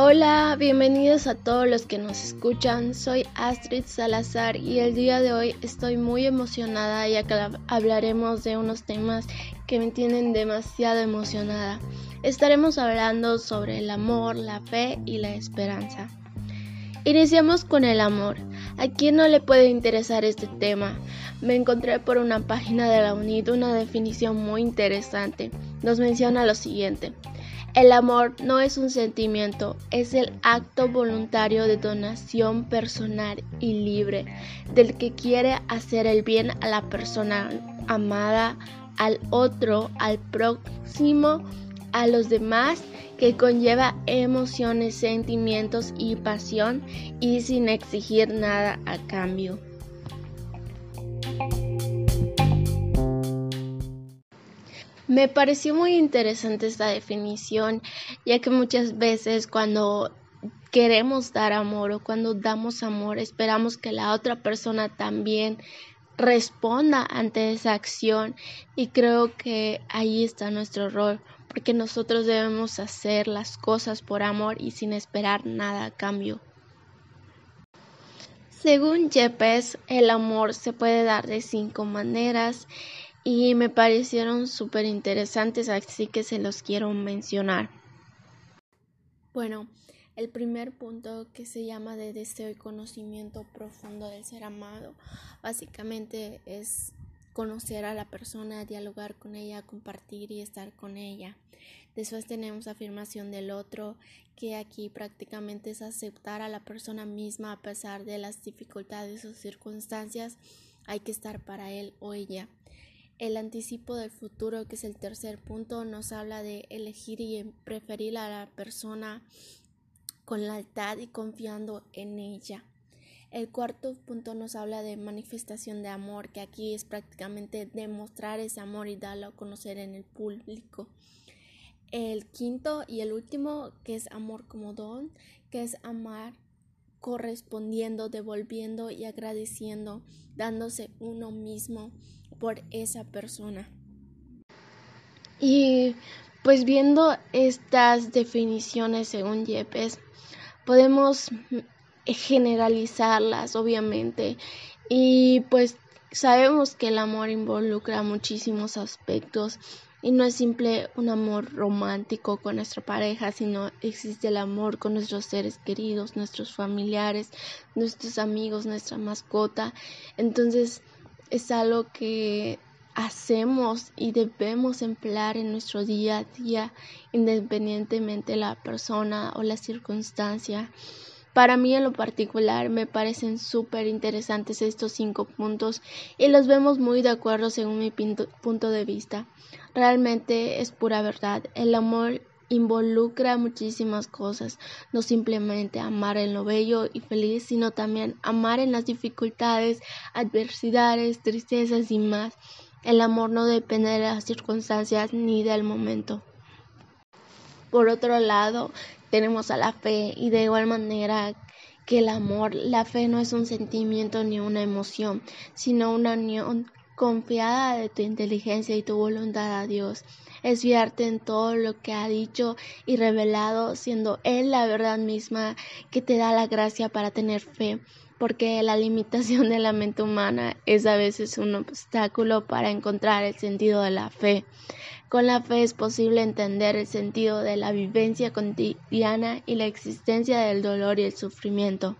Hola, bienvenidos a todos los que nos escuchan. Soy Astrid Salazar y el día de hoy estoy muy emocionada ya que hablaremos de unos temas que me tienen demasiado emocionada. Estaremos hablando sobre el amor, la fe y la esperanza. Iniciamos con el amor. ¿A quién no le puede interesar este tema? Me encontré por una página de la UNID una definición muy interesante. Nos menciona lo siguiente. El amor no es un sentimiento, es el acto voluntario de donación personal y libre del que quiere hacer el bien a la persona amada, al otro, al próximo, a los demás, que conlleva emociones, sentimientos y pasión y sin exigir nada a cambio. Me pareció muy interesante esta definición, ya que muchas veces cuando queremos dar amor o cuando damos amor esperamos que la otra persona también responda ante esa acción y creo que ahí está nuestro rol porque nosotros debemos hacer las cosas por amor y sin esperar nada a cambio. Según Yepes, el amor se puede dar de cinco maneras y me parecieron súper interesantes, así que se los quiero mencionar. Bueno, el primer punto que se llama de deseo y conocimiento profundo del ser amado, básicamente es conocer a la persona, dialogar con ella, compartir y estar con ella. Después tenemos afirmación del otro, que aquí prácticamente es aceptar a la persona misma a pesar de las dificultades o circunstancias, hay que estar para él o ella. El anticipo del futuro, que es el tercer punto, nos habla de elegir y preferir a la persona con lealtad y confiando en ella. El cuarto punto nos habla de manifestación de amor, que aquí es prácticamente demostrar ese amor y darlo a conocer en el público. El quinto y el último, que es amor como don, que es amar correspondiendo, devolviendo y agradeciendo, dándose uno mismo por esa persona. Y pues viendo estas definiciones según Yepes, podemos generalizarlas obviamente y pues sabemos que el amor involucra muchísimos aspectos y no es simple un amor romántico con nuestra pareja, sino existe el amor con nuestros seres queridos, nuestros familiares, nuestros amigos, nuestra mascota. Entonces es algo que hacemos y debemos emplear en nuestro día a día, independientemente de la persona o la circunstancia. Para mí en lo particular me parecen súper interesantes estos cinco puntos y los vemos muy de acuerdo según mi punto de vista. Realmente es pura verdad. El amor involucra muchísimas cosas, no simplemente amar en lo bello y feliz, sino también amar en las dificultades, adversidades, tristezas y más. El amor no depende de las circunstancias ni del momento. Por otro lado, tenemos a la fe y de igual manera que el amor, la fe no es un sentimiento ni una emoción, sino una unión confiada de tu inteligencia y tu voluntad a Dios. Es fiarte en todo lo que ha dicho y revelado, siendo Él la verdad misma que te da la gracia para tener fe, porque la limitación de la mente humana es a veces un obstáculo para encontrar el sentido de la fe. Con la fe es posible entender el sentido de la vivencia cotidiana y la existencia del dolor y el sufrimiento.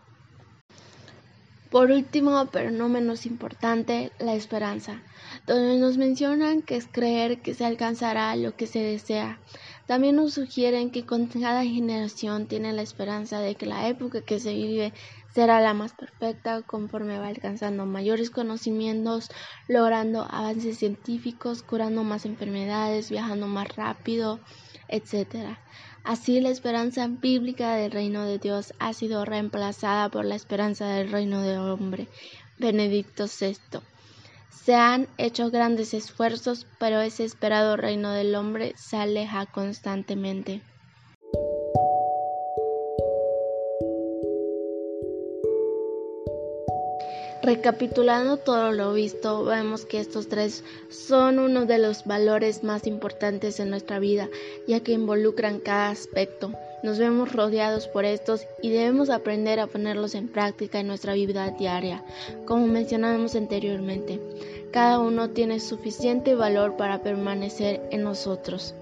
Por último, pero no menos importante, la esperanza, donde nos mencionan que es creer que se alcanzará lo que se desea. También nos sugieren que con cada generación tiene la esperanza de que la época que se vive será la más perfecta conforme va alcanzando mayores conocimientos, logrando avances científicos, curando más enfermedades, viajando más rápido, etc. Así la esperanza bíblica del reino de Dios ha sido reemplazada por la esperanza del reino del hombre. Benedicto VI. Se han hecho grandes esfuerzos, pero ese esperado reino del hombre se aleja constantemente. Recapitulando todo lo visto, vemos que estos tres son uno de los valores más importantes en nuestra vida, ya que involucran cada aspecto. Nos vemos rodeados por estos y debemos aprender a ponerlos en práctica en nuestra vida diaria, como mencionamos anteriormente. Cada uno tiene suficiente valor para permanecer en nosotros.